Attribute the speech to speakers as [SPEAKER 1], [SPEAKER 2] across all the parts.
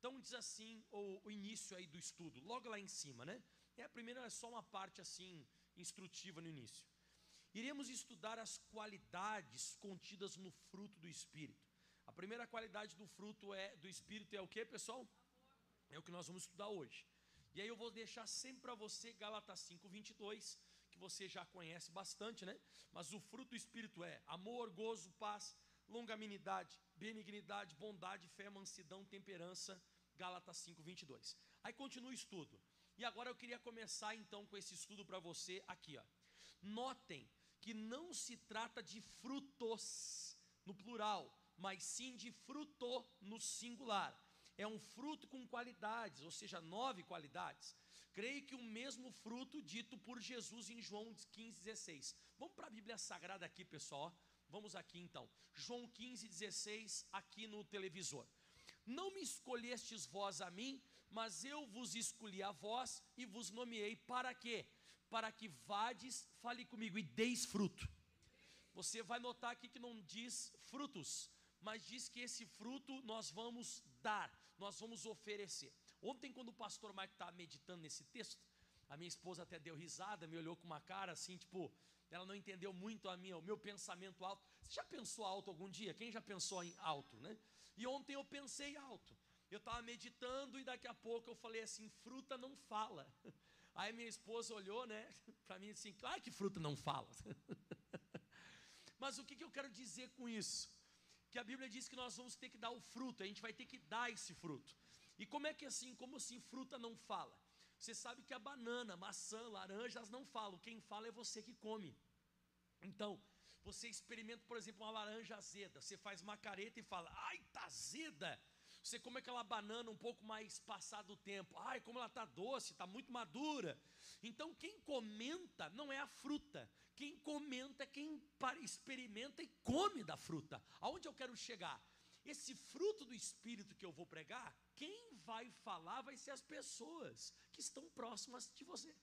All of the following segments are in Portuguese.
[SPEAKER 1] Então diz assim o, o, início aí do estudo, logo lá em cima, né? É a primeira é só uma parte assim instrutiva no início. Iremos estudar as qualidades contidas no fruto do espírito. A primeira qualidade do fruto é do espírito é o que, pessoal? É o que nós vamos estudar hoje. E aí eu vou deixar sempre para você Gálatas 5:22, que você já conhece bastante, né? Mas o fruto do espírito é amor, gozo, paz, longanimidade, benignidade, bondade, fé, mansidão, temperança, Gálatas 5, 22. Aí continua o estudo. E agora eu queria começar então com esse estudo para você aqui, ó. Notem que não se trata de frutos no plural, mas sim de fruto no singular. É um fruto com qualidades, ou seja, nove qualidades. Creio que o mesmo fruto dito por Jesus em João 15, 16. Vamos para a Bíblia Sagrada aqui, pessoal. Vamos aqui então. João 15, 16, aqui no televisor. Não me escolhestes vós a mim, mas eu vos escolhi a vós e vos nomeei para quê? Para que vades, fale comigo, e deis fruto. Você vai notar aqui que não diz frutos, mas diz que esse fruto nós vamos dar, nós vamos oferecer. Ontem, quando o pastor Mike estava meditando nesse texto, a minha esposa até deu risada, me olhou com uma cara assim, tipo, ela não entendeu muito a minha, o meu pensamento alto. Você já pensou alto algum dia? Quem já pensou em alto, né? E ontem eu pensei alto. Eu estava meditando e daqui a pouco eu falei assim: fruta não fala. Aí minha esposa olhou, né, para mim assim: claro que fruta não fala. Mas o que, que eu quero dizer com isso? Que a Bíblia diz que nós vamos ter que dar o fruto, a gente vai ter que dar esse fruto. E como é que assim, como assim fruta não fala? Você sabe que a banana, maçã, laranjas não falam, quem fala é você que come. Então, você experimenta, por exemplo, uma laranja azeda, você faz uma careta e fala, ai, tá azeda. Você come aquela banana um pouco mais passado o tempo, ai, como ela está doce, está muito madura. Então, quem comenta não é a fruta, quem comenta é quem experimenta e come da fruta. Aonde eu quero chegar? Esse fruto do Espírito que eu vou pregar, quem vai falar vai ser as pessoas que estão próximas de você.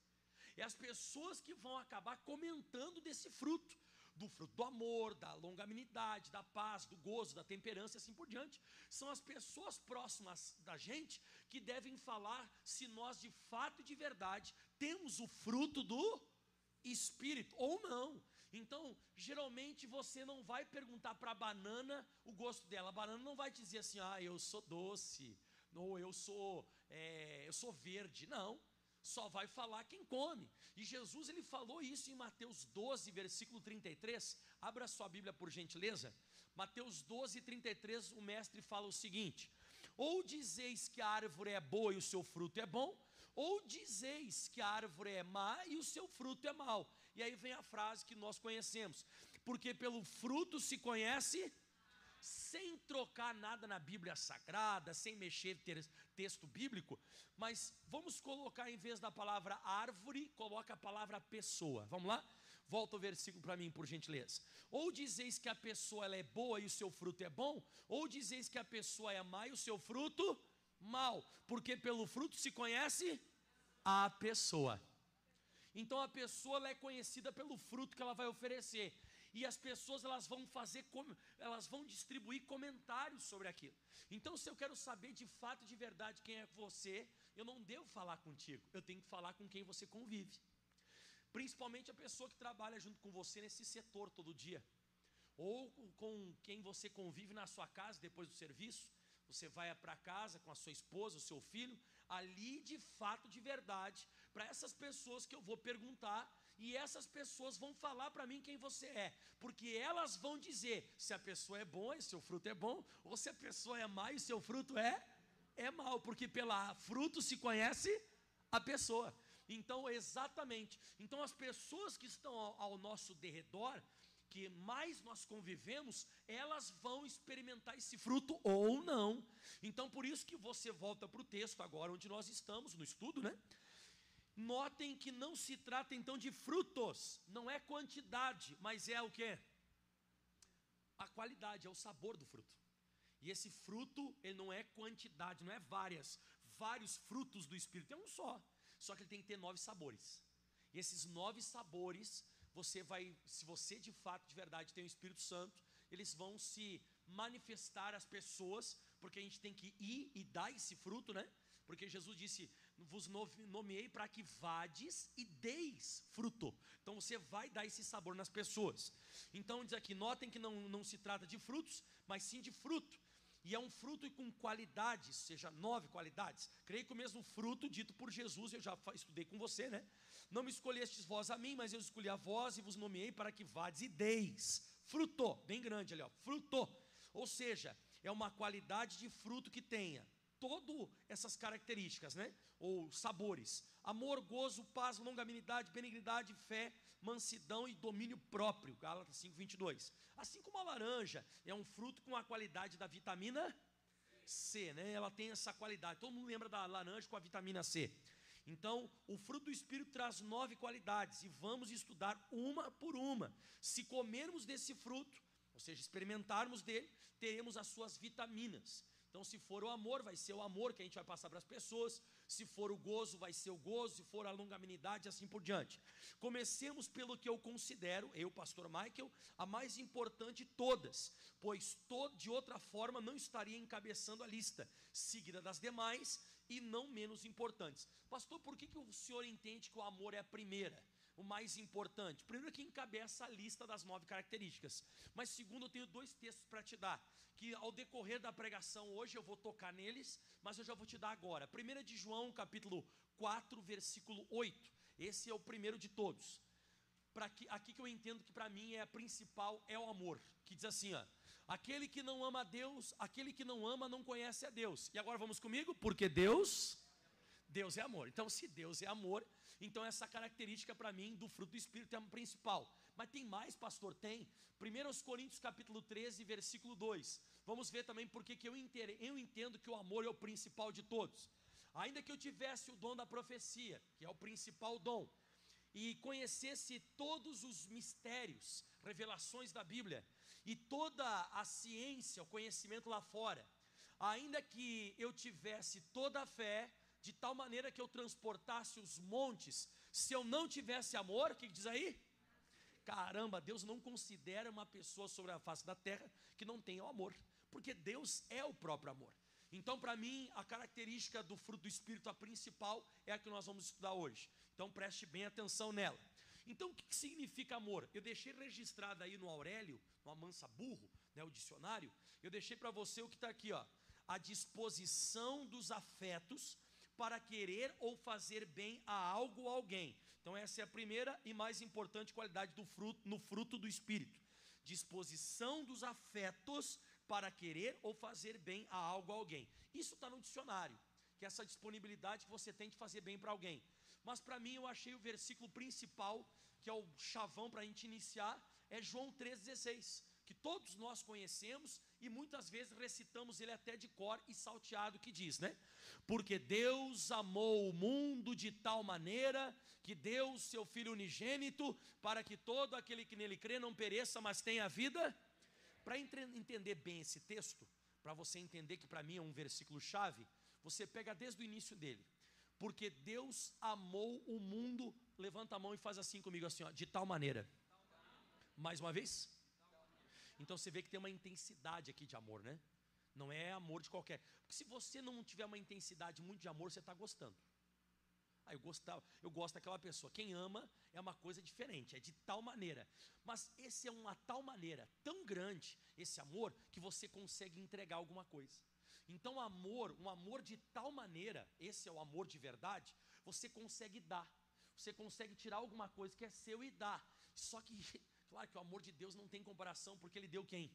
[SPEAKER 1] É as pessoas que vão acabar comentando desse fruto, do fruto do amor, da longanimidade, da paz, do gozo, da temperança e assim por diante. São as pessoas próximas da gente que devem falar se nós de fato e de verdade temos o fruto do espírito ou não. Então, geralmente você não vai perguntar para a banana o gosto dela. A banana não vai dizer assim: "Ah, eu sou doce" ou eu sou, é, eu sou verde. Não, só vai falar quem come. E Jesus ele falou isso em Mateus 12, versículo 33. Abra sua Bíblia por gentileza. Mateus 12, 33, o mestre fala o seguinte: Ou dizeis que a árvore é boa e o seu fruto é bom, ou dizeis que a árvore é má e o seu fruto é mau. E aí vem a frase que nós conhecemos: Porque pelo fruto se conhece sem trocar nada na Bíblia Sagrada, sem mexer texto bíblico, mas vamos colocar em vez da palavra árvore, coloca a palavra pessoa. Vamos lá? Volta o versículo para mim, por gentileza. Ou dizeis que a pessoa ela é boa e o seu fruto é bom, ou dizeis que a pessoa é má e o seu fruto mal, porque pelo fruto se conhece a pessoa. Então a pessoa é conhecida pelo fruto que ela vai oferecer e as pessoas elas vão fazer, elas vão distribuir comentários sobre aquilo. Então, se eu quero saber de fato, de verdade, quem é você, eu não devo falar contigo, eu tenho que falar com quem você convive. Principalmente a pessoa que trabalha junto com você nesse setor todo dia, ou com quem você convive na sua casa depois do serviço, você vai para casa com a sua esposa, o seu filho, ali de fato, de verdade, para essas pessoas que eu vou perguntar, e essas pessoas vão falar para mim quem você é, porque elas vão dizer se a pessoa é boa e seu fruto é bom, ou se a pessoa é má e seu fruto é é mal, porque pela fruto se conhece a pessoa. Então, exatamente. Então, as pessoas que estão ao, ao nosso derredor, que mais nós convivemos, elas vão experimentar esse fruto ou não. Então, por isso que você volta para o texto agora, onde nós estamos no estudo, né? Notem que não se trata então de frutos, não é quantidade, mas é o que? A qualidade, é o sabor do fruto. E esse fruto, ele não é quantidade, não é várias, vários frutos do Espírito, é um só. Só que ele tem que ter nove sabores. E esses nove sabores você vai, se você de fato, de verdade tem o Espírito Santo, eles vão se manifestar às pessoas porque a gente tem que ir e dar esse fruto, né? Porque Jesus disse: Vos nomeei para que vades e deis fruto. Então você vai dar esse sabor nas pessoas. Então diz aqui: notem que não, não se trata de frutos, mas sim de fruto. E é um fruto com qualidades, seja, nove qualidades. Creio que o mesmo fruto dito por Jesus, eu já estudei com você, né? Não me escolhestes vós a mim, mas eu escolhi a vós e vos nomeei para que vades e deis. Fruto, bem grande ali, ó, fruto. Ou seja, é uma qualidade de fruto que tenha todas essas características, né? Ou sabores: amor, gozo, paz, longanimidade, benignidade, fé, mansidão e domínio próprio. Gálatas 5:22. Assim como a laranja é um fruto com a qualidade da vitamina C, né? Ela tem essa qualidade. Todo mundo lembra da laranja com a vitamina C. Então, o fruto do Espírito traz nove qualidades e vamos estudar uma por uma. Se comermos desse fruto, ou seja, experimentarmos dele, teremos as suas vitaminas. Então, se for o amor, vai ser o amor que a gente vai passar para as pessoas. Se for o gozo, vai ser o gozo. Se for a longanimidade, assim por diante. Comecemos pelo que eu considero, eu, pastor Michael, a mais importante de todas, pois de outra forma não estaria encabeçando a lista, seguida das demais e não menos importantes. Pastor, por que, que o senhor entende que o amor é a primeira? O mais importante. Primeiro, que encabeça a lista das nove características. Mas, segundo, eu tenho dois textos para te dar. Que ao decorrer da pregação hoje eu vou tocar neles, mas eu já vou te dar agora. Primeira de João, capítulo 4, versículo 8. Esse é o primeiro de todos. Para que, aqui que eu entendo que para mim é a principal é o amor. Que diz assim, ó. Aquele que não ama a Deus, aquele que não ama não conhece a Deus. E agora vamos comigo? Porque Deus, Deus é amor. Então, se Deus é amor, então, essa característica para mim do fruto do Espírito é a principal. Mas tem mais, pastor? Tem. 1 Coríntios capítulo 13, versículo 2. Vamos ver também porque que eu, eu entendo que o amor é o principal de todos. Ainda que eu tivesse o dom da profecia, que é o principal dom, e conhecesse todos os mistérios, revelações da Bíblia, e toda a ciência, o conhecimento lá fora, ainda que eu tivesse toda a fé, de tal maneira que eu transportasse os montes, se eu não tivesse amor, o que diz aí? Caramba, Deus não considera uma pessoa sobre a face da terra que não tenha o amor, porque Deus é o próprio amor. Então, para mim, a característica do fruto do Espírito, a principal, é a que nós vamos estudar hoje. Então, preste bem atenção nela. Então, o que significa amor? Eu deixei registrado aí no Aurélio, no Amansa Burro, né, o dicionário, eu deixei para você o que está aqui, ó. A disposição dos afetos para querer ou fazer bem a algo ou alguém. Então, essa é a primeira e mais importante qualidade do fruto, no fruto do Espírito: disposição dos afetos para querer ou fazer bem a algo ou alguém. Isso está no dicionário, que é essa disponibilidade que você tem de fazer bem para alguém. Mas para mim, eu achei o versículo principal, que é o chavão para a gente iniciar, é João 3,16 que todos nós conhecemos e muitas vezes recitamos ele até de cor e salteado que diz, né? Porque Deus amou o mundo de tal maneira que deu seu filho unigênito para que todo aquele que nele crê não pereça, mas tenha vida. Para entender bem esse texto, para você entender que para mim é um versículo chave, você pega desde o início dele. Porque Deus amou o mundo, levanta a mão e faz assim comigo assim, ó, de tal maneira. Mais uma vez? Então você vê que tem uma intensidade aqui de amor, né? Não é amor de qualquer. Porque se você não tiver uma intensidade muito de amor, você está gostando. Ah, eu, gostava, eu gosto daquela pessoa. Quem ama é uma coisa diferente, é de tal maneira. Mas esse é uma tal maneira, tão grande, esse amor, que você consegue entregar alguma coisa. Então, amor, um amor de tal maneira, esse é o amor de verdade, você consegue dar. Você consegue tirar alguma coisa que é seu e dar. Só que Claro que o amor de Deus não tem comparação, porque Ele deu quem?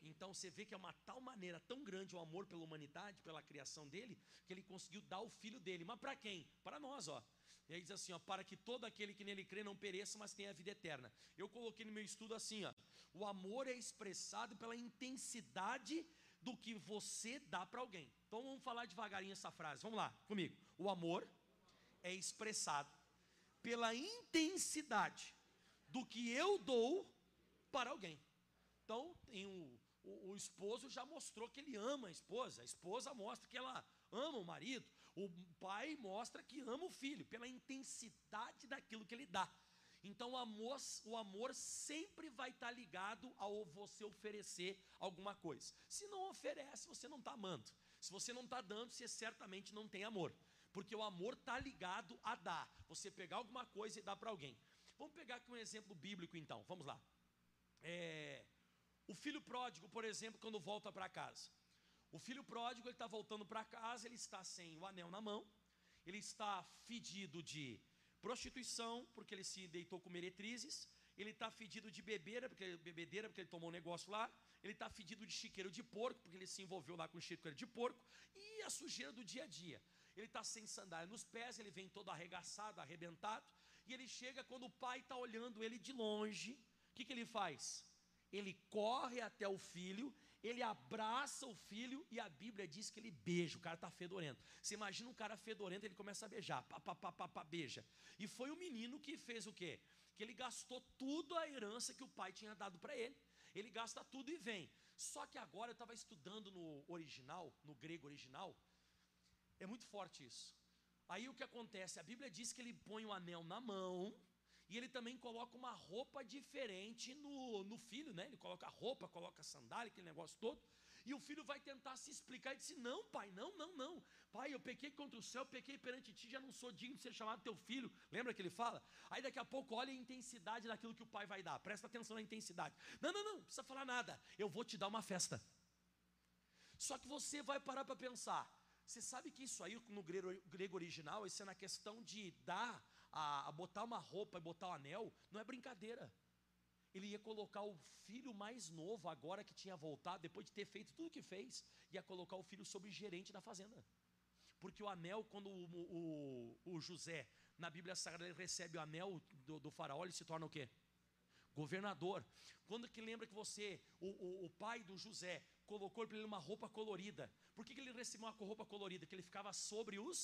[SPEAKER 1] Então você vê que é uma tal maneira, tão grande o amor pela humanidade, pela criação dele, que ele conseguiu dar o filho dele. Mas para quem? Para nós, ó. E aí diz assim, ó, para que todo aquele que nele crê não pereça, mas tenha a vida eterna. Eu coloquei no meu estudo assim, ó, o amor é expressado pela intensidade do que você dá para alguém. Então vamos falar devagarinho essa frase. Vamos lá, comigo. O amor é expressado pela intensidade do que eu dou para alguém. Então, tem o, o, o, esposo já mostrou que ele ama a esposa, a esposa mostra que ela ama o marido, o pai mostra que ama o filho, pela intensidade daquilo que ele dá. Então o amor, o amor sempre vai estar ligado ao você oferecer alguma coisa. Se não oferece, você não está amando. Se você não está dando, você certamente não tem amor. Porque o amor está ligado a dar. Você pegar alguma coisa e dar para alguém. Vamos pegar aqui um exemplo bíblico então. Vamos lá. É, o filho pródigo, por exemplo, quando volta para casa. O filho pródigo, ele está voltando para casa, ele está sem o anel na mão, ele está fedido de prostituição, porque ele se deitou com meretrizes, ele está fedido de bebeira, porque bebedeira, porque ele tomou um negócio lá, ele está fedido de chiqueiro de porco, porque ele se envolveu lá com chiqueiro de porco, e a sujeira do dia a dia. Ele está sem sandália nos pés, ele vem todo arregaçado, arrebentado, e ele chega quando o pai está olhando ele de longe, o que, que ele faz? Ele corre até o filho ele abraça o filho e a Bíblia diz que ele beija, o cara está fedorento. Você imagina um cara fedorento, ele começa a beijar, pá, pá, pá, pá, pá, beija. E foi o menino que fez o quê? Que ele gastou tudo a herança que o pai tinha dado para ele. Ele gasta tudo e vem. Só que agora eu estava estudando no original, no grego original, é muito forte isso. Aí o que acontece? A Bíblia diz que ele põe o anel na mão, e ele também coloca uma roupa diferente no, no filho, né? Ele coloca roupa, coloca sandália, aquele negócio todo. E o filho vai tentar se explicar e disse: Não, pai, não, não, não. Pai, eu pequei contra o céu, pequei perante ti, já não sou digno de ser chamado teu filho. Lembra que ele fala? Aí daqui a pouco olha a intensidade daquilo que o pai vai dar. Presta atenção na intensidade. Não, não, não, não precisa falar nada. Eu vou te dar uma festa. Só que você vai parar para pensar. Você sabe que isso aí no grego, original, isso é na questão de dar a, a botar uma roupa e botar o um anel, não é brincadeira. Ele ia colocar o filho mais novo, agora que tinha voltado, depois de ter feito tudo o que fez, ia colocar o filho sobre gerente da fazenda. Porque o anel, quando o, o, o José, na Bíblia Sagrada, ele recebe o anel do, do faraó, ele se torna o quê? Governador. Quando que lembra que você, o, o, o pai do José, colocou para ele uma roupa colorida? Por que, que ele recebeu uma roupa colorida? Que ele ficava sobre os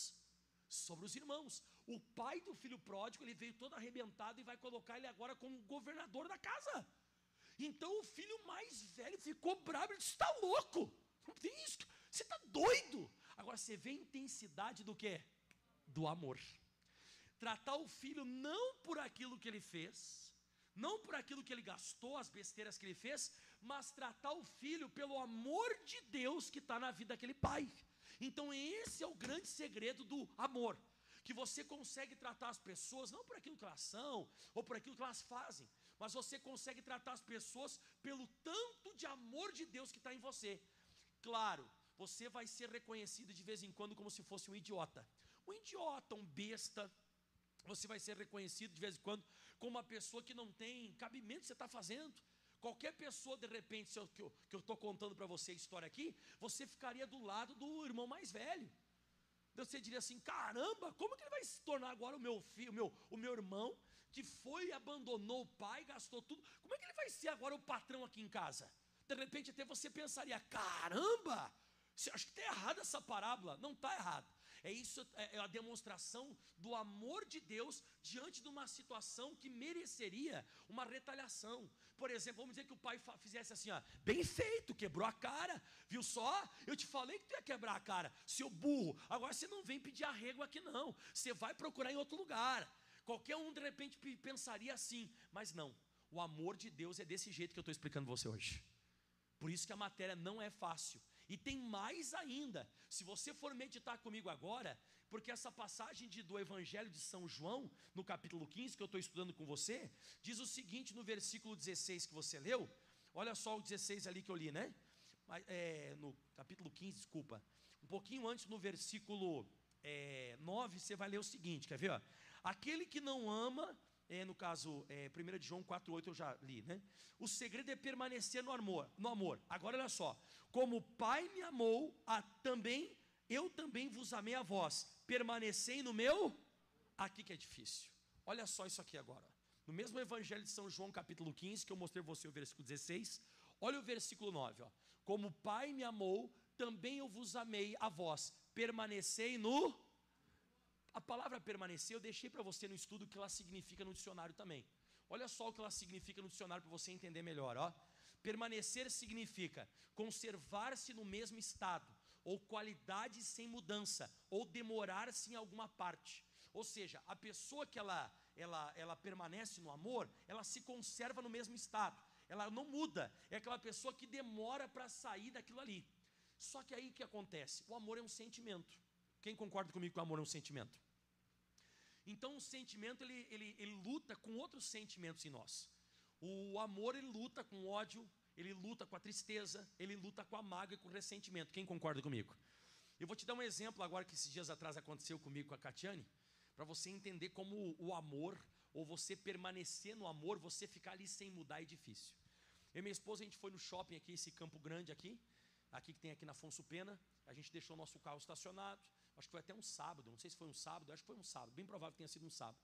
[SPEAKER 1] sobre os irmãos. O pai do filho pródigo, ele veio todo arrebentado e vai colocar ele agora como governador da casa. Então o filho mais velho ficou bravo, ele disse: está louco, não tem isso, você está doido. Agora você vê a intensidade do que? Do amor. Tratar o filho não por aquilo que ele fez, não por aquilo que ele gastou, as besteiras que ele fez, mas tratar o filho pelo amor de Deus que está na vida daquele pai. Então, esse é o grande segredo do amor. Que você consegue tratar as pessoas não por aquilo que elas são ou por aquilo que elas fazem, mas você consegue tratar as pessoas pelo tanto de amor de Deus que está em você. Claro, você vai ser reconhecido de vez em quando como se fosse um idiota. Um idiota, um besta. Você vai ser reconhecido de vez em quando como uma pessoa que não tem cabimento você está fazendo. Qualquer pessoa, de repente, eu, que eu estou contando para você a história aqui, você ficaria do lado do irmão mais velho. Você diria assim: caramba, como que ele vai se tornar agora o meu filho, o meu, o meu irmão, que foi abandonou o pai, gastou tudo? Como é que ele vai ser agora o patrão aqui em casa? De repente, até você pensaria: caramba, acha que está errada essa parábola? Não está errado. É isso, é, é a demonstração do amor de Deus diante de uma situação que mereceria uma retaliação. Por exemplo, vamos dizer que o pai fizesse assim, ó, bem feito, quebrou a cara, viu só? Eu te falei que tu ia quebrar a cara, seu burro. Agora você não vem pedir arrego aqui não. Você vai procurar em outro lugar. Qualquer um de repente pensaria assim, mas não. O amor de Deus é desse jeito que eu estou explicando você hoje. Por isso que a matéria não é fácil. E tem mais ainda. Se você for meditar comigo agora, porque essa passagem de, do Evangelho de São João, no capítulo 15, que eu estou estudando com você, diz o seguinte no versículo 16 que você leu. Olha só o 16 ali que eu li, né? É, no capítulo 15, desculpa. Um pouquinho antes, no versículo é, 9, você vai ler o seguinte: quer ver? Ó? Aquele que não ama é, no caso, é, 1 de João 4,8 eu já li, né? O segredo é permanecer no amor, no amor. Agora olha só, como o Pai me amou, a, também eu também vos amei a vós. Permanecei no meu. Aqui que é difícil. Olha só isso aqui agora. No mesmo Evangelho de São João, capítulo 15, que eu mostrei você o versículo 16, olha o versículo 9, ó. Como o Pai me amou, também eu vos amei a vós. Permanecei no a palavra permanecer eu deixei para você no estudo o que ela significa no dicionário também. Olha só o que ela significa no dicionário para você entender melhor, ó. Permanecer significa conservar-se no mesmo estado, ou qualidade sem mudança, ou demorar-se em alguma parte. Ou seja, a pessoa que ela ela, ela permanece no amor, ela se conserva no mesmo estado. Ela não muda. É aquela pessoa que demora para sair daquilo ali. Só que aí o que acontece? O amor é um sentimento. Quem concorda comigo que o amor é um sentimento? Então o sentimento ele, ele, ele luta com outros sentimentos em nós. O amor ele luta com ódio, ele luta com a tristeza, ele luta com a mágoa e com o ressentimento. Quem concorda comigo? Eu vou te dar um exemplo agora que esses dias atrás aconteceu comigo com a Catiane, para você entender como o amor, ou você permanecer no amor, você ficar ali sem mudar é difícil. Eu e minha esposa, a gente foi no shopping aqui, esse Campo Grande aqui, aqui que tem aqui na Afonso Pena, a gente deixou nosso carro estacionado, acho que foi até um sábado, não sei se foi um sábado, acho que foi um sábado, bem provável que tenha sido um sábado.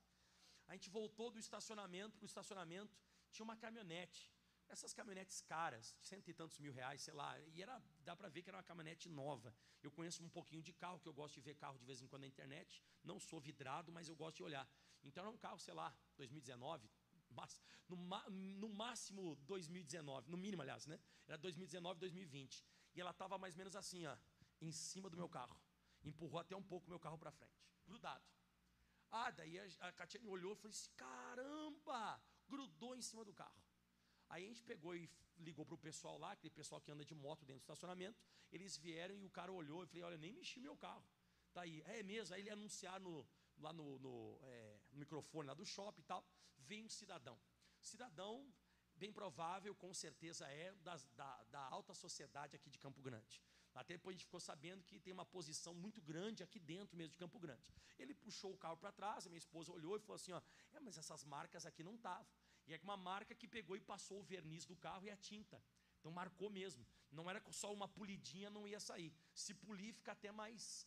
[SPEAKER 1] A gente voltou do estacionamento para o estacionamento, tinha uma caminhonete, essas caminhonetes caras, cento e tantos mil reais, sei lá, e era, dá para ver que era uma caminhonete nova. Eu conheço um pouquinho de carro, que eu gosto de ver carro de vez em quando na internet, não sou vidrado, mas eu gosto de olhar. Então era um carro, sei lá, 2019, mas, no, no máximo 2019, no mínimo, aliás, né? Era 2019, 2020. E ela estava mais ou menos assim, ó, em cima do meu carro. Empurrou até um pouco meu carro para frente, grudado. Ah, daí a, a Catiane olhou e falou assim: caramba, grudou em cima do carro. Aí a gente pegou e ligou para o pessoal lá, aquele pessoal que anda de moto dentro do estacionamento. Eles vieram e o cara olhou e falei: Olha, nem mexi meu carro. Tá aí, é mesmo. Aí ele anunciar no, lá no, no, é, no microfone lá do shopping e tal. Vem um cidadão. Cidadão, bem provável, com certeza é das, da, da alta sociedade aqui de Campo Grande. Até depois a gente ficou sabendo que tem uma posição muito grande aqui dentro mesmo de Campo Grande. Ele puxou o carro para trás, a minha esposa olhou e falou assim: ó, é, mas essas marcas aqui não estavam. E é uma marca que pegou e passou o verniz do carro e a tinta. Então marcou mesmo. Não era só uma polidinha, não ia sair. Se polir, fica até mais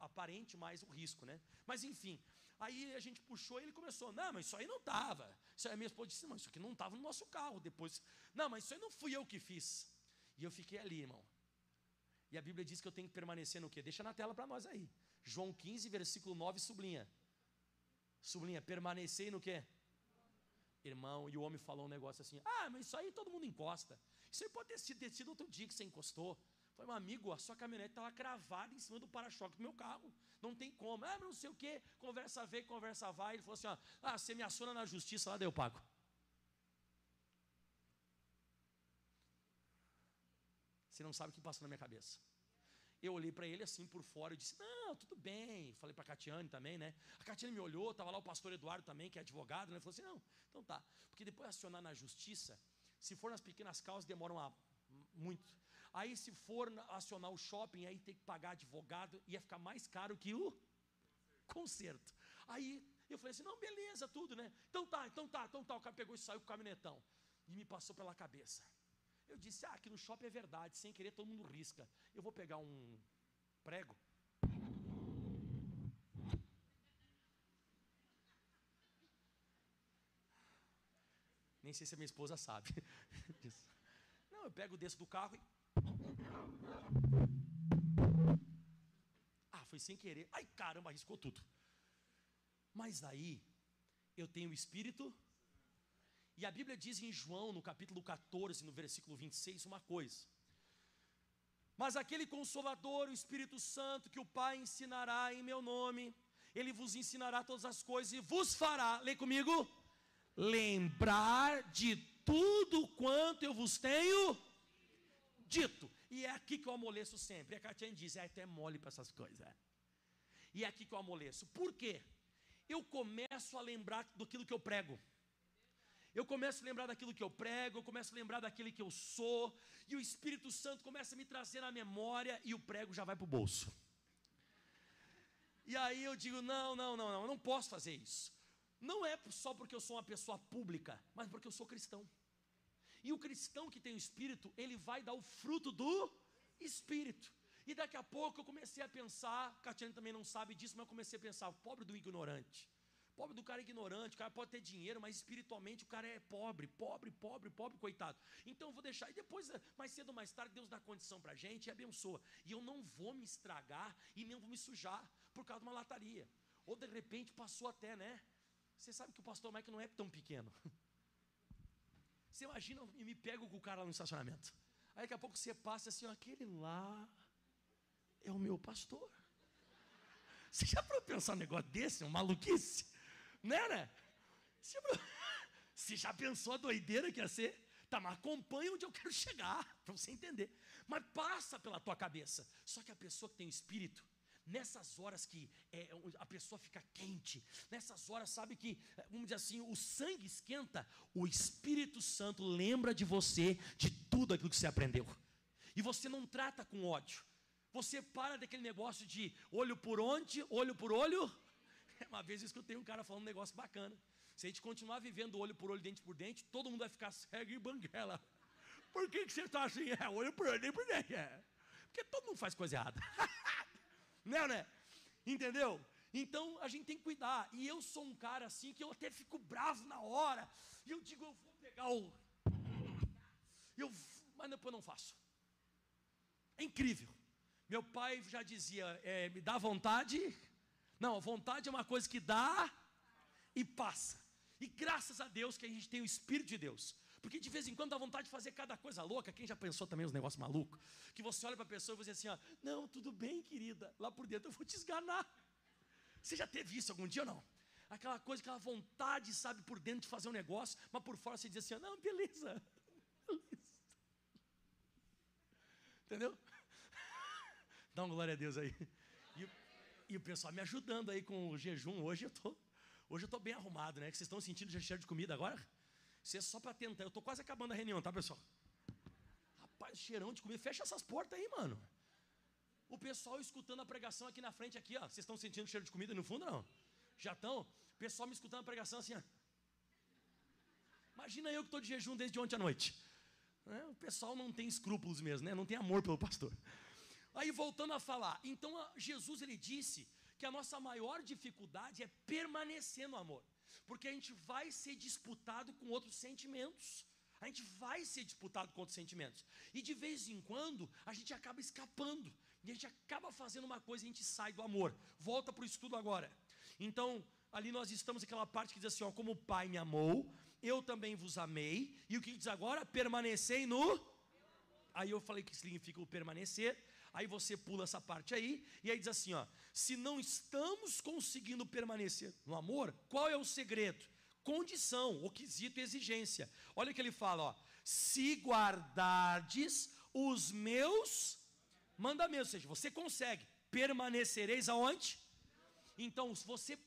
[SPEAKER 1] aparente mais o risco, né? Mas enfim, aí a gente puxou e ele começou, não, mas isso aí não estava. Isso aí a minha esposa disse, não, isso aqui não estava no nosso carro. Depois, não, mas isso aí não fui eu que fiz. E eu fiquei ali, irmão. E a Bíblia diz que eu tenho que permanecer no quê? Deixa na tela para nós aí. João 15, versículo 9, sublinha. Sublinha, permanecer no quê? irmão, e o homem falou um negócio assim: Ah, mas isso aí todo mundo encosta. Isso aí pode ter sido, ter sido outro dia que você encostou. Falei, meu amigo, a sua caminhonete estava cravada em cima do para-choque do meu carro. Não tem como. Ah, não sei o quê. Conversa vem, conversa vai. Ele falou assim: ó, Ah, você me aciona na justiça lá, deu pago. Você não sabe o que passou na minha cabeça. Eu olhei para ele assim por fora e disse: Não, tudo bem. Falei para a Catiane também, né? A Catiane me olhou, estava lá o pastor Eduardo também, que é advogado, né? Falou assim: Não, então tá. Porque depois acionar na justiça, se for nas pequenas causas, demoram muito. Aí, se for acionar o shopping, aí tem que pagar advogado, ia ficar mais caro que o conserto. Aí eu falei assim: Não, beleza, tudo, né? Então tá, então tá, então tá. O cara pegou e saiu com o caminhonetão e me passou pela cabeça. Eu disse: Ah, aqui no shopping é verdade, sem querer todo mundo risca. Eu vou pegar um prego. Nem sei se a minha esposa sabe. Não, eu pego desse do carro e. Ah, foi sem querer. Ai, caramba, arriscou tudo. Mas aí, eu tenho o Espírito e a Bíblia diz em João, no capítulo 14, no versículo 26, uma coisa. Mas aquele consolador, o Espírito Santo, que o Pai ensinará em meu nome, ele vos ensinará todas as coisas e vos fará, lê comigo, lembrar de tudo quanto eu vos tenho dito. E é aqui que eu amoleço sempre. A Katia diz, é até mole para essas coisas. É. E é aqui que eu amoleço. Por quê? Eu começo a lembrar daquilo que eu prego eu começo a lembrar daquilo que eu prego, eu começo a lembrar daquilo que eu sou, e o Espírito Santo começa a me trazer na memória, e o prego já vai para o bolso. E aí eu digo: não, não, não, não, eu não posso fazer isso. Não é só porque eu sou uma pessoa pública, mas porque eu sou cristão. E o cristão que tem o Espírito, ele vai dar o fruto do Espírito. E daqui a pouco eu comecei a pensar, Catiane também não sabe disso, mas eu comecei a pensar, pobre do ignorante. Pobre do cara ignorante, o cara pode ter dinheiro, mas espiritualmente o cara é pobre, pobre, pobre, pobre, coitado. Então eu vou deixar, e depois, mais cedo ou mais tarde, Deus dá condição para a gente e abençoa. E eu não vou me estragar e nem vou me sujar por causa de uma lataria. Ou de repente passou até, né? Você sabe que o pastor Mike não é tão pequeno. Você imagina e me pego com o cara lá no estacionamento. Aí daqui a pouco você passa assim, aquele lá é o meu pastor. Você já para pensar um negócio desse, um maluquice? Né, né? Você já pensou a doideira que ia ser? Tá, mas acompanha onde eu quero chegar, para você entender. Mas passa pela tua cabeça. Só que a pessoa que tem o espírito, nessas horas que é, a pessoa fica quente, nessas horas, sabe que, vamos dizer assim, o sangue esquenta, o Espírito Santo lembra de você de tudo aquilo que você aprendeu. E você não trata com ódio. Você para daquele negócio de olho por onde, olho por olho. Uma vez eu escutei um cara falando um negócio bacana. Se a gente continuar vivendo olho por olho, dente por dente, todo mundo vai ficar cego e banguela. Por que, que você está assim? É olho por olho, dente por dente. É. Porque todo mundo faz coisa errada. né, né? Entendeu? Então a gente tem que cuidar. E eu sou um cara assim que eu até fico bravo na hora. E eu digo, eu vou pegar o. Eu, mas depois não faço. É incrível. Meu pai já dizia: é, me dá vontade. Não, vontade é uma coisa que dá e passa. E graças a Deus que a gente tem o Espírito de Deus. Porque de vez em quando dá vontade de fazer cada coisa louca. Quem já pensou também os negócios malucos? Que você olha para a pessoa e você assim: ó, Não, tudo bem, querida. Lá por dentro eu vou te esganar. Você já teve isso algum dia ou não? Aquela coisa, aquela vontade, sabe, por dentro de fazer um negócio, mas por fora você diz assim: Não, beleza. beleza. Entendeu? Dá uma glória a Deus aí. E, o pessoal me ajudando aí com o jejum. Hoje eu tô Hoje eu estou bem arrumado, né? Que vocês estão sentindo já cheiro de comida agora? Isso é só para tentar. Eu estou quase acabando a reunião, tá, pessoal? Rapaz, cheirão de comida. Fecha essas portas aí, mano. O pessoal escutando a pregação aqui na frente, aqui, ó. Vocês estão sentindo cheiro de comida no fundo, não? Já estão? O pessoal me escutando a pregação assim, ó. Imagina eu que estou de jejum desde ontem à noite. É, o pessoal não tem escrúpulos mesmo, né? Não tem amor pelo pastor. Aí voltando a falar, então Jesus ele disse que a nossa maior dificuldade é permanecer no amor, porque a gente vai ser disputado com outros sentimentos. A gente vai ser disputado com outros sentimentos. E de vez em quando a gente acaba escapando. E a gente acaba fazendo uma coisa e a gente sai do amor. Volta para o estudo agora. Então, ali nós estamos aquela parte que diz assim: ó, como o Pai me amou, eu também vos amei. E o que diz agora? Permanecei no. Aí eu falei que significa o permanecer. Aí você pula essa parte aí, e aí diz assim: ó, se não estamos conseguindo permanecer no amor, qual é o segredo? Condição, o quesito exigência. Olha o que ele fala, ó. Se guardardes os meus mandamentos, ou seja, você consegue, permanecereis aonde? Então, se você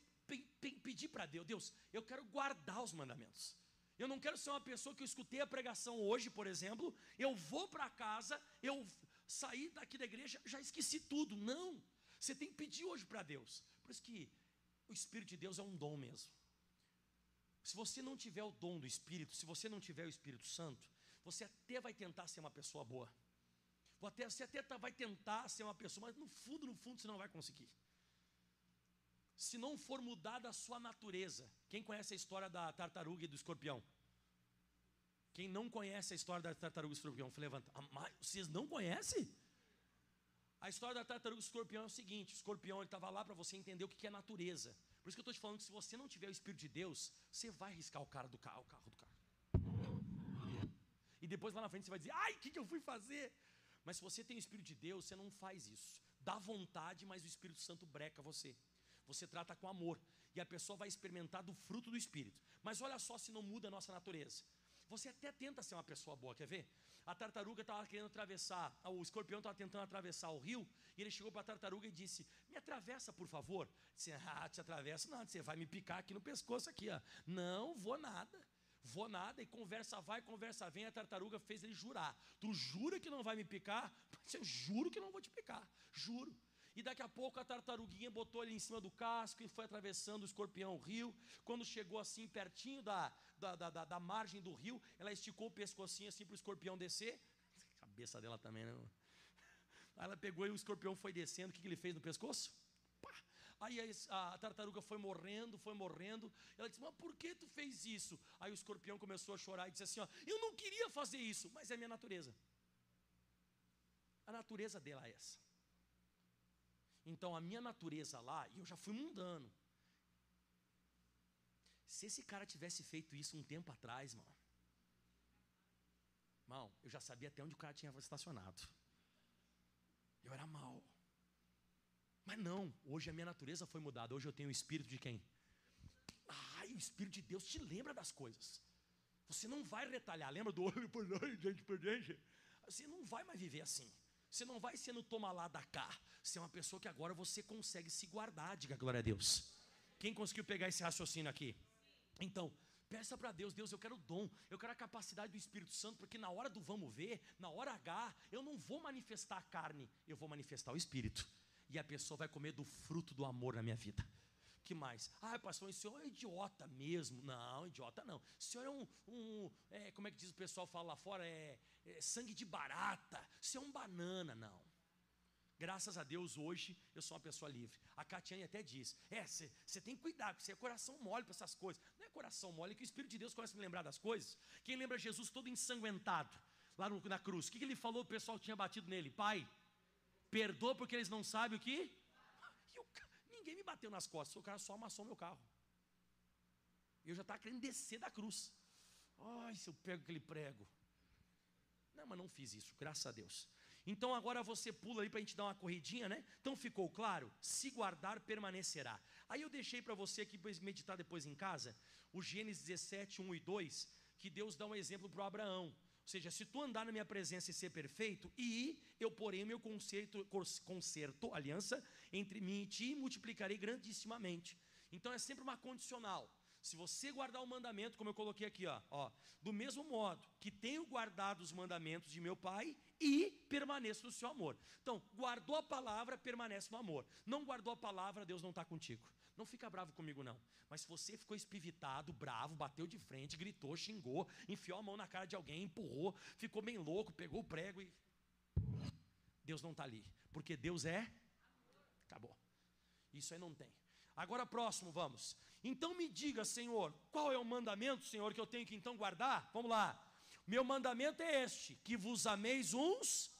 [SPEAKER 1] pedir para Deus, Deus, eu quero guardar os mandamentos. Eu não quero ser uma pessoa que eu escutei a pregação hoje, por exemplo, eu vou para casa, eu sair daqui da igreja, já esqueci tudo. Não. Você tem que pedir hoje para Deus. Por isso que o Espírito de Deus é um dom mesmo. Se você não tiver o dom do Espírito, se você não tiver o Espírito Santo, você até vai tentar ser uma pessoa boa. Você até tá, vai tentar ser uma pessoa, mas no fundo, no fundo, você não vai conseguir. Se não for mudada a sua natureza. Quem conhece a história da tartaruga e do escorpião? Quem não conhece a história da tartaruga escorpião, levanta. Ah, vocês não conhecem? A história da tartaruga escorpião é o seguinte: o escorpião estava lá para você entender o que é natureza. Por isso que eu estou te falando que se você não tiver o Espírito de Deus, você vai riscar o cara do carro, o carro do carro. E depois lá na frente você vai dizer, ai, o que, que eu fui fazer? Mas se você tem o Espírito de Deus, você não faz isso. Dá vontade, mas o Espírito Santo breca você. Você trata com amor. E a pessoa vai experimentar do fruto do Espírito. Mas olha só se não muda a nossa natureza. Você até tenta ser uma pessoa boa, quer ver? A tartaruga estava querendo atravessar, o escorpião estava tentando atravessar o rio, e ele chegou para a tartaruga e disse: Me atravessa, por favor. Disse: Ah, te atravessa, não, você vai me picar aqui no pescoço, aqui, ó. Não, vou nada. Vou nada, e conversa vai, conversa vem, a tartaruga fez ele jurar. Tu jura que não vai me picar? Eu juro que não vou te picar, juro. E daqui a pouco a tartaruguinha botou ele em cima do casco e foi atravessando o escorpião o rio. Quando chegou assim pertinho da, da, da, da margem do rio, ela esticou o pescocinho assim para o escorpião descer. Cabeça dela também, né? Aí ela pegou e o escorpião foi descendo. O que, que ele fez no pescoço? Pá. Aí a, a, tartaruga foi morrendo, foi morrendo. Ela disse: Mas por que tu fez isso? Aí o escorpião começou a chorar e disse assim: ó, Eu não queria fazer isso, mas é minha natureza. A natureza dela é essa. Então a minha natureza lá, e eu já fui mundano. Se esse cara tivesse feito isso um tempo atrás, mano, Irmão, eu já sabia até onde o cara tinha estacionado. Eu era mal. Mas não, hoje a minha natureza foi mudada. Hoje eu tenho o espírito de quem? Ah, Espírito de Deus te lembra das coisas. Você não vai retalhar. Lembra do olho por olho, gente por gente? Você não vai mais viver assim. Você não vai sendo toma lá da cá. Você é uma pessoa que agora você consegue se guardar. Diga glória a Deus. Quem conseguiu pegar esse raciocínio aqui? Então, peça para Deus, Deus, eu quero o dom, eu quero a capacidade do Espírito Santo, porque na hora do vamos ver, na hora H, eu não vou manifestar a carne, eu vou manifestar o Espírito. E a pessoa vai comer do fruto do amor na minha vida que mais? Ah, pastor, o senhor é idiota mesmo. Não, idiota não. O senhor é um, um é, como é que diz o pessoal fala lá fora? É, é sangue de barata. O senhor é um banana. Não. Graças a Deus, hoje eu sou uma pessoa livre. A Catiane até diz: É, você tem que cuidar, porque você é coração mole para essas coisas. Coração mole, que o Espírito de Deus começa a me lembrar das coisas. Quem lembra Jesus todo ensanguentado, lá no, na cruz? O que, que ele falou? O pessoal tinha batido nele: Pai, perdoa porque eles não sabem o que? E o ninguém me bateu nas costas, o cara só amassou meu carro. Eu já estava querendo descer da cruz. Ai, se eu pego aquele prego. Não, mas não fiz isso, graças a Deus. Então agora você pula aí para a gente dar uma corridinha, né? Então ficou claro? Se guardar, permanecerá. Aí eu deixei para você aqui meditar depois em casa, o Gênesis 17, 1 e 2, que Deus dá um exemplo para Abraão seja, se tu andar na minha presença e ser perfeito, e eu porém meu concerto, concerto, aliança entre mim e ti, multiplicarei grandissimamente. Então é sempre uma condicional. Se você guardar o mandamento, como eu coloquei aqui, ó, ó, do mesmo modo que tenho guardado os mandamentos de meu pai e permaneço no seu amor. Então, guardou a palavra, permanece no amor. Não guardou a palavra, Deus não está contigo. Não fica bravo comigo, não. Mas se você ficou espivitado, bravo, bateu de frente, gritou, xingou, enfiou a mão na cara de alguém, empurrou, ficou bem louco, pegou o prego e. Deus não está ali. Porque Deus é. Acabou. Isso aí não tem. Agora próximo, vamos. Então me diga, Senhor, qual é o mandamento, Senhor, que eu tenho que então guardar? Vamos lá. Meu mandamento é este: que vos ameis uns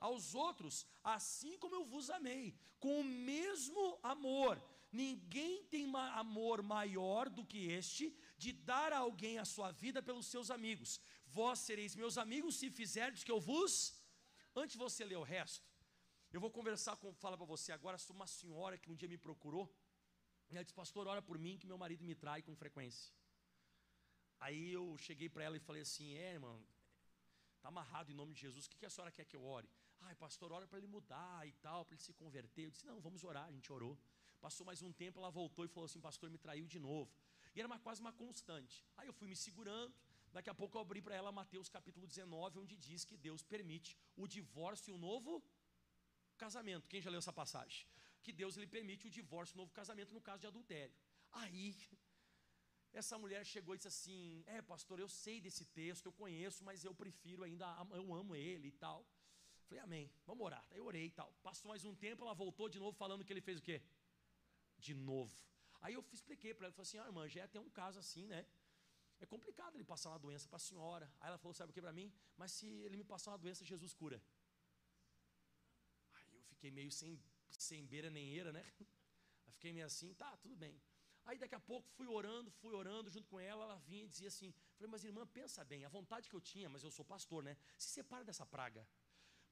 [SPEAKER 1] aos outros, assim como eu vos amei, com o mesmo amor. Ninguém tem amor maior do que este de dar a alguém a sua vida pelos seus amigos. Vós sereis meus amigos se fizerdes que eu vos. Antes você ler o resto, eu vou conversar com, fala para você agora sobre uma senhora que um dia me procurou. Ela disse, pastor, ora por mim que meu marido me trai com frequência. Aí eu cheguei para ela e falei assim, é, irmão, está amarrado em nome de Jesus, o que, que a senhora quer que eu ore? Ai, pastor, ora para ele mudar e tal, para ele se converter. Eu disse, não, vamos orar, a gente orou. Passou mais um tempo, ela voltou e falou assim: Pastor, me traiu de novo. E era uma, quase uma constante. Aí eu fui me segurando. Daqui a pouco eu abri para ela Mateus capítulo 19, onde diz que Deus permite o divórcio e o novo casamento. Quem já leu essa passagem? Que Deus ele permite o divórcio e o novo casamento no caso de adultério. Aí, essa mulher chegou e disse assim: É, pastor, eu sei desse texto, eu conheço, mas eu prefiro ainda, eu amo ele e tal. Falei, amém, vamos orar. Aí eu orei e tal. Passou mais um tempo, ela voltou de novo falando que ele fez o quê? De novo. Aí eu expliquei para ela, falei assim, ah, irmã, já tem um caso assim, né? É complicado ele passar uma doença para a senhora. Aí ela falou, sabe o que para mim? Mas se ele me passar uma doença, Jesus cura. Aí eu fiquei meio sem, sem beira nem eira, né? Aí fiquei meio assim, tá, tudo bem. Aí daqui a pouco fui orando, fui orando junto com ela, ela vinha e dizia assim, falei, mas irmã, pensa bem, a vontade que eu tinha, mas eu sou pastor, né? Se separa dessa praga.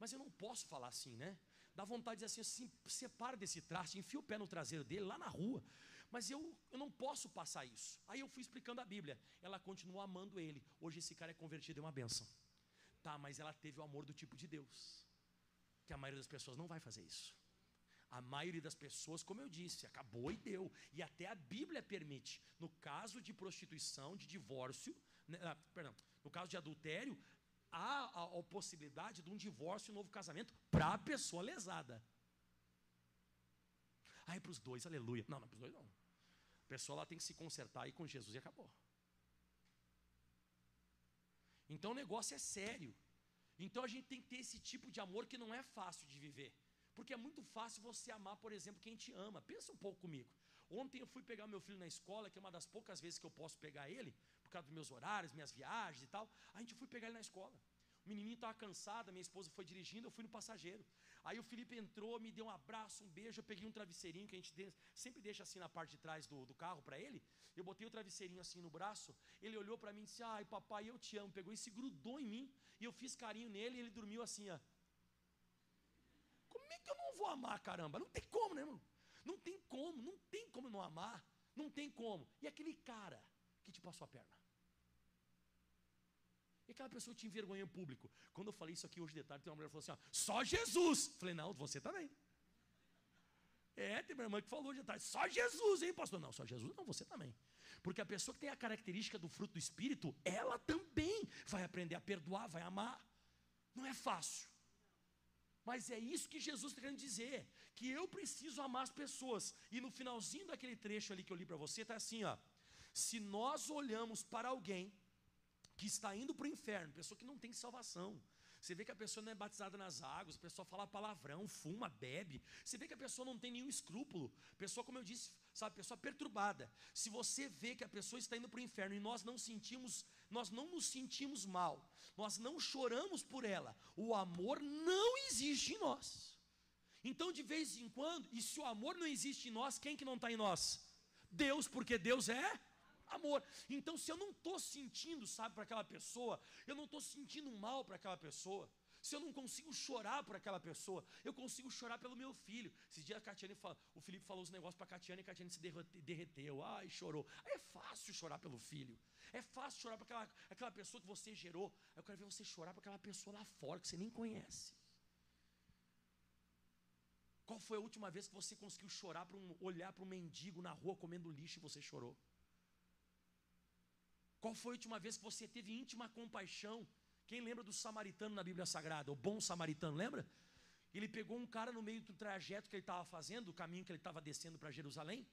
[SPEAKER 1] Mas eu não posso falar assim, né? Dá vontade de dizer assim, assim separa desse traste, enfia o pé no traseiro dele, lá na rua. Mas eu, eu não posso passar isso. Aí eu fui explicando a Bíblia. Ela continua amando ele. Hoje esse cara é convertido, é uma benção. Tá, mas ela teve o amor do tipo de Deus. Que a maioria das pessoas não vai fazer isso. A maioria das pessoas, como eu disse, acabou e deu. E até a Bíblia permite. No caso de prostituição, de divórcio, né, ah, perdão, no caso de adultério, há a, a possibilidade de um divórcio e um novo casamento para a pessoa lesada. Aí para os dois, aleluia. Não, não para os dois não. A pessoa ela tem que se consertar aí com Jesus e acabou. Então o negócio é sério. Então a gente tem que ter esse tipo de amor que não é fácil de viver. Porque é muito fácil você amar, por exemplo, quem te ama. Pensa um pouco comigo. Ontem eu fui pegar meu filho na escola, que é uma das poucas vezes que eu posso pegar ele, por causa dos meus horários, minhas viagens e tal. A gente foi pegar ele na escola. O menininho estava cansado, minha esposa foi dirigindo, eu fui no passageiro. Aí o Felipe entrou, me deu um abraço, um beijo, eu peguei um travesseirinho que a gente sempre deixa assim na parte de trás do, do carro para ele. Eu botei o travesseirinho assim no braço, ele olhou para mim e disse: Ai, papai, eu te amo. Pegou e se grudou em mim. E eu fiz carinho nele e ele dormiu assim, ó. Como é que eu não vou amar, caramba? Não tem como, né, irmão? Não tem como, não tem como não amar. Não tem como. E aquele cara que te passou a perna? E aquela pessoa te envergonha em público? Quando eu falei isso aqui hoje de tarde, tem uma mulher que falou assim: ó, só Jesus. falei, não, você também. É, tem minha irmã que falou de tarde, só Jesus, hein, pastor? Não, só Jesus, não, você também. Porque a pessoa que tem a característica do fruto do Espírito, ela também vai aprender a perdoar, vai amar. Não é fácil. Mas é isso que Jesus está querendo dizer, que eu preciso amar as pessoas. E no finalzinho daquele trecho ali que eu li para você, está assim, ó. Se nós olhamos para alguém que está indo para o inferno, pessoa que não tem salvação, você vê que a pessoa não é batizada nas águas, a pessoa fala palavrão, fuma, bebe. Você vê que a pessoa não tem nenhum escrúpulo. Pessoa, como eu disse, sabe, pessoa perturbada. Se você vê que a pessoa está indo para o inferno e nós não sentimos, nós não nos sentimos mal, nós não choramos por ela, o amor não existe em nós. Então, de vez em quando, e se o amor não existe em nós, quem que não está em nós? Deus, porque Deus é amor. Então, se eu não estou sentindo, sabe, para aquela pessoa, eu não estou sentindo mal para aquela pessoa, se eu não consigo chorar por aquela pessoa, eu consigo chorar pelo meu filho. Esse dia a Catiane fala, o Felipe falou os negócios para a Catiane e a Catiane se derreteu, ai, chorou. É fácil chorar pelo filho. É fácil chorar para aquela, aquela pessoa que você gerou. Eu quero ver você chorar para aquela pessoa lá fora que você nem conhece. Qual foi a última vez que você conseguiu chorar para um, olhar para um mendigo na rua comendo lixo e você chorou? Qual foi a última vez que você teve íntima compaixão? Quem lembra do samaritano na Bíblia Sagrada? O bom samaritano, lembra? Ele pegou um cara no meio do trajeto que ele estava fazendo, o caminho que ele estava descendo para Jerusalém.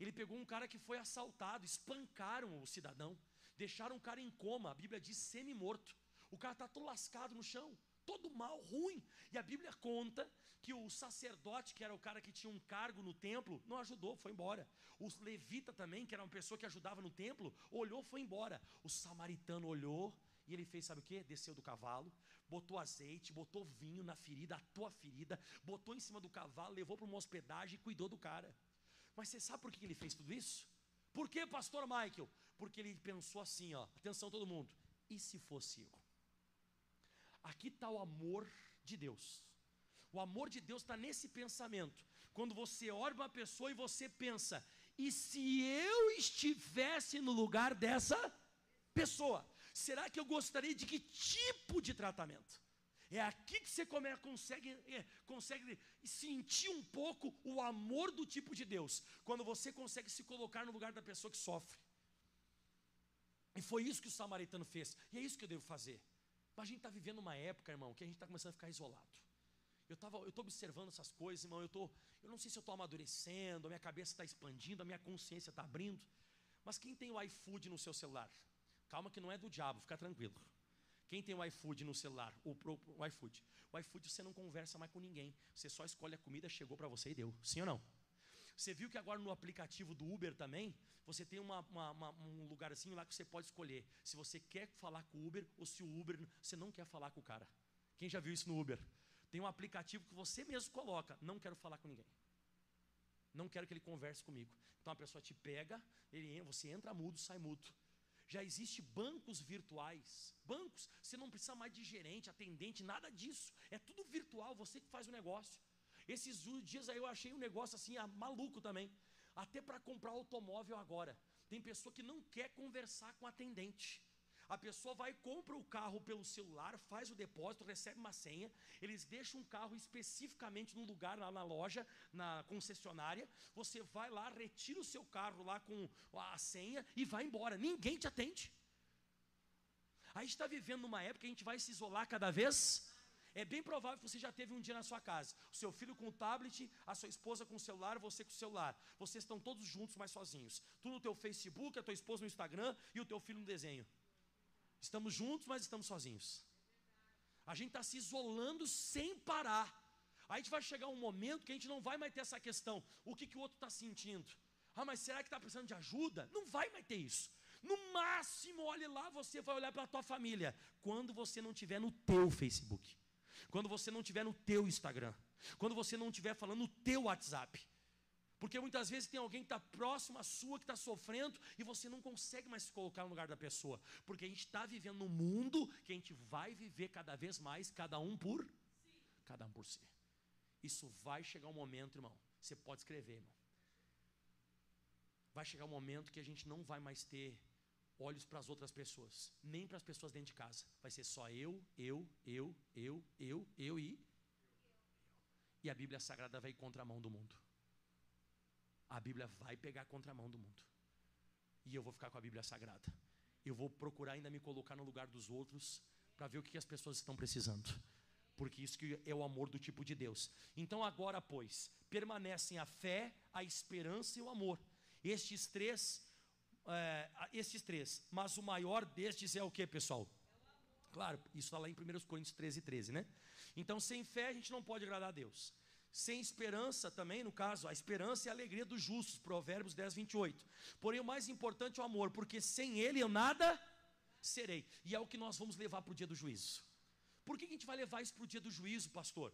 [SPEAKER 1] Ele pegou um cara que foi assaltado, espancaram o cidadão, deixaram o cara em coma, a Bíblia diz semi-morto. O cara está todo lascado no chão, todo mal, ruim. E a Bíblia conta que o sacerdote, que era o cara que tinha um cargo no templo, não ajudou, foi embora. O levita também, que era uma pessoa que ajudava no templo, olhou, foi embora. O samaritano olhou e ele fez, sabe o que? Desceu do cavalo, botou azeite, botou vinho na ferida, a tua ferida, botou em cima do cavalo, levou para uma hospedagem e cuidou do cara. Mas você sabe por que ele fez tudo isso? Por que, pastor Michael? Porque ele pensou assim, ó, atenção todo mundo, e se fosse eu? Aqui está o amor de Deus. O amor de Deus está nesse pensamento. Quando você olha uma pessoa e você pensa, e se eu estivesse no lugar dessa pessoa, será que eu gostaria de que tipo de tratamento? É aqui que você consegue, é, consegue sentir um pouco o amor do tipo de Deus, quando você consegue se colocar no lugar da pessoa que sofre. E foi isso que o samaritano fez, e é isso que eu devo fazer. Mas a gente está vivendo uma época, irmão, que a gente está começando a ficar isolado. Eu tava, eu estou observando essas coisas, irmão. Eu, tô, eu não sei se eu estou amadurecendo, a minha cabeça está expandindo, a minha consciência está abrindo. Mas quem tem o iFood no seu celular? Calma que não é do diabo, fica tranquilo. Quem tem o iFood no celular? O, o, o iFood. O iFood você não conversa mais com ninguém. Você só escolhe a comida, chegou para você e deu. Sim ou não? Você viu que agora no aplicativo do Uber também, você tem uma, uma, uma, um lugarzinho lá que você pode escolher se você quer falar com o Uber ou se o Uber você não quer falar com o cara. Quem já viu isso no Uber? Tem um aplicativo que você mesmo coloca, não quero falar com ninguém. Não quero que ele converse comigo. Então a pessoa te pega, ele, você entra mudo, sai mudo. Já existe bancos virtuais. Bancos, você não precisa mais de gerente, atendente, nada disso. É tudo virtual, você que faz o negócio. Esses dias aí eu achei um negócio assim, ah, maluco também. Até para comprar automóvel agora. Tem pessoa que não quer conversar com atendente. A pessoa vai, compra o carro pelo celular, faz o depósito, recebe uma senha. Eles deixam um carro especificamente no lugar lá na loja, na concessionária. Você vai lá, retira o seu carro lá com a senha e vai embora. Ninguém te atende. A gente está vivendo numa época que a gente vai se isolar cada vez. É bem provável que você já teve um dia na sua casa. O seu filho com o tablet, a sua esposa com o celular, você com o celular. Vocês estão todos juntos, mas sozinhos. Tu no teu Facebook, a tua esposa no Instagram e o teu filho no desenho. Estamos juntos, mas estamos sozinhos. A gente está se isolando sem parar. Aí a gente vai chegar um momento que a gente não vai mais ter essa questão. O que, que o outro está sentindo? Ah, mas será que está precisando de ajuda? Não vai mais ter isso. No máximo, olhe lá, você vai olhar para a tua família. Quando você não tiver no teu Facebook. Quando você não tiver no teu Instagram. Quando você não estiver falando no teu WhatsApp. Porque muitas vezes tem alguém que está próximo à sua, que está sofrendo, e você não consegue mais se colocar no lugar da pessoa. Porque a gente está vivendo num mundo que a gente vai viver cada vez mais, cada um por cada um por si. Isso vai chegar um momento, irmão. Você pode escrever, irmão. vai chegar um momento que a gente não vai mais ter olhos para as outras pessoas, nem para as pessoas dentro de casa. Vai ser só eu, eu, eu, eu, eu, eu e. E a Bíblia Sagrada vai contra a mão do mundo. A Bíblia vai pegar contra a mão do mundo. E eu vou ficar com a Bíblia Sagrada. Eu vou procurar ainda me colocar no lugar dos outros para ver o que as pessoas estão precisando. Porque isso que é o amor do tipo de Deus. Então agora, pois, permanecem a fé, a esperança e o amor. Estes três, é, estes três. Mas o maior destes é o que, pessoal? Claro, isso está lá em 1 Coríntios 13, 13, né? Então, sem fé a gente não pode agradar a Deus. Sem esperança também, no caso, a esperança é a alegria dos justos, Provérbios 10, 28. Porém, o mais importante é o amor, porque sem ele eu nada serei. E é o que nós vamos levar para o dia do juízo. Por que a gente vai levar isso para o dia do juízo, pastor?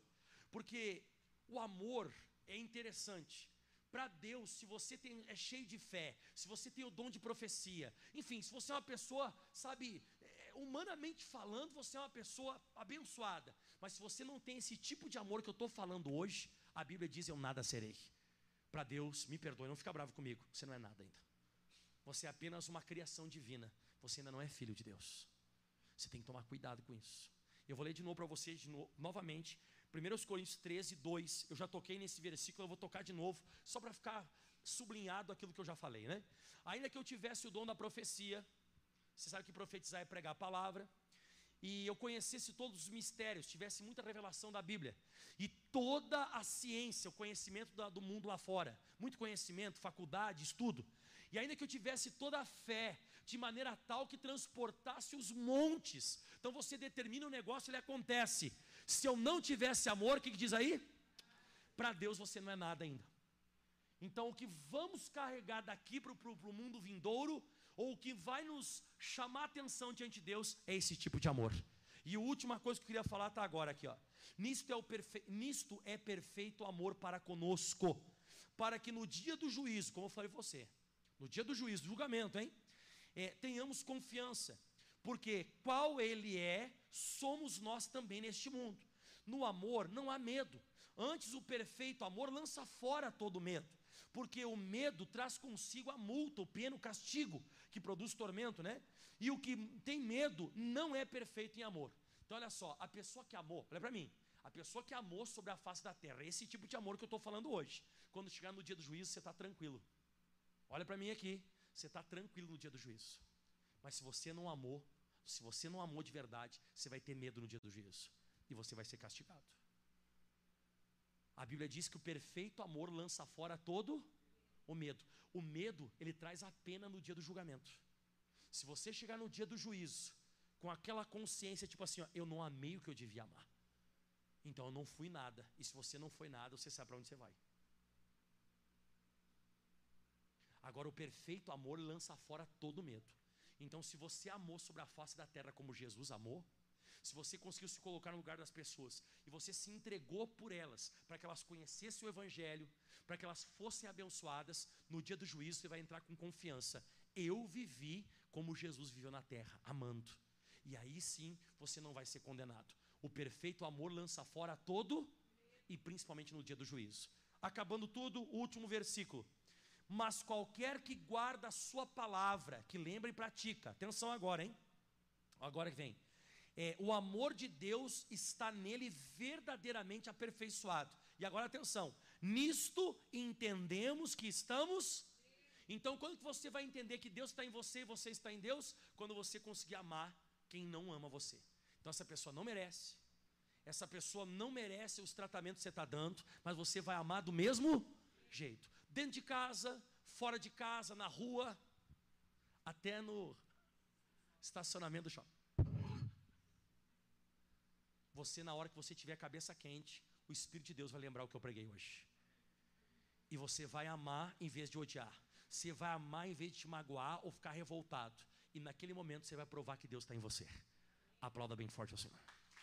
[SPEAKER 1] Porque o amor é interessante. Para Deus, se você tem, é cheio de fé, se você tem o dom de profecia, enfim, se você é uma pessoa, sabe, é, humanamente falando, você é uma pessoa abençoada. Mas se você não tem esse tipo de amor que eu estou falando hoje, a Bíblia diz: Eu nada serei. Para Deus, me perdoe, não fica bravo comigo, você não é nada ainda. Você é apenas uma criação divina, você ainda não é filho de Deus. Você tem que tomar cuidado com isso. Eu vou ler de novo para vocês, novo, novamente, 1 Coríntios 13, 2. Eu já toquei nesse versículo, eu vou tocar de novo, só para ficar sublinhado aquilo que eu já falei, né? Ainda que eu tivesse o dom da profecia, você sabe que profetizar é pregar a palavra, e eu conhecesse todos os mistérios, tivesse muita revelação da Bíblia, e toda a ciência, o conhecimento do mundo lá fora, muito conhecimento, faculdade, estudo, e ainda que eu tivesse toda a fé, de maneira tal que transportasse os montes, então você determina o negócio, ele acontece. Se eu não tivesse amor, o que, que diz aí? Para Deus você não é nada ainda. Então o que vamos carregar daqui para o mundo vindouro ou o que vai nos chamar atenção diante de Deus é esse tipo de amor. E a última coisa que eu queria falar está agora aqui, ó. Nisto é, o perfe... Nisto é perfeito amor para conosco, para que no dia do juízo, como eu falei você, no dia do juízo, julgamento, hein? É, tenhamos confiança, porque qual ele é, somos nós também neste mundo. No amor não há medo, antes o perfeito amor lança fora todo medo porque o medo traz consigo a multa, o pena, o castigo, que produz tormento, né? E o que tem medo não é perfeito em amor. Então, olha só, a pessoa que amou, olha para mim, a pessoa que amou sobre a face da terra, esse tipo de amor que eu estou falando hoje. Quando chegar no dia do juízo, você está tranquilo. Olha para mim aqui, você está tranquilo no dia do juízo. Mas se você não amou, se você não amou de verdade, você vai ter medo no dia do juízo. E você vai ser castigado. A Bíblia diz que o perfeito amor lança fora todo o medo. O medo, ele traz a pena no dia do julgamento. Se você chegar no dia do juízo com aquela consciência, tipo assim, ó, eu não amei o que eu devia amar. Então eu não fui nada. E se você não foi nada, você sabe para onde você vai. Agora, o perfeito amor lança fora todo medo. Então, se você amou sobre a face da terra como Jesus amou, se você conseguiu se colocar no lugar das pessoas e você se entregou por elas, para que elas conhecessem o Evangelho, para que elas fossem abençoadas, no dia do juízo você vai entrar com confiança. Eu vivi como Jesus viveu na terra, amando. E aí sim você não vai ser condenado. O perfeito amor lança fora todo e principalmente no dia do juízo. Acabando tudo, o último versículo. Mas qualquer que guarda a sua palavra, que lembra e pratica, atenção agora, hein? Agora que vem é, o amor de Deus está nele verdadeiramente aperfeiçoado. E agora atenção, nisto entendemos que estamos. Então, quando que você vai entender que Deus está em você e você está em Deus? Quando você conseguir amar quem não ama você. Então, essa pessoa não merece, essa pessoa não merece os tratamentos que você está dando, mas você vai amar do mesmo jeito. Dentro de casa, fora de casa, na rua, até no estacionamento do shopping. Você, na hora que você tiver a cabeça quente, o Espírito de Deus vai lembrar o que eu preguei hoje. E você vai amar em vez de odiar. Você vai amar em vez de te magoar ou ficar revoltado. E naquele momento você vai provar que Deus está em você. Aplauda bem forte ao Senhor.